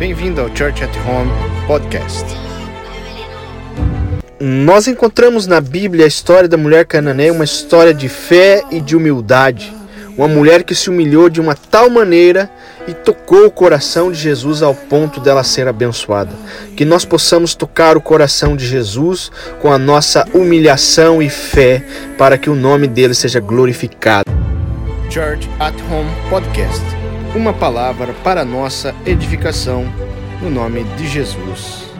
Bem-vindo ao Church at Home Podcast. Nós encontramos na Bíblia a história da mulher cananeia, uma história de fé e de humildade. Uma mulher que se humilhou de uma tal maneira e tocou o coração de Jesus ao ponto dela ser abençoada. Que nós possamos tocar o coração de Jesus com a nossa humilhação e fé para que o nome dele seja glorificado. Church at Home Podcast uma palavra para nossa edificação, no nome de Jesus.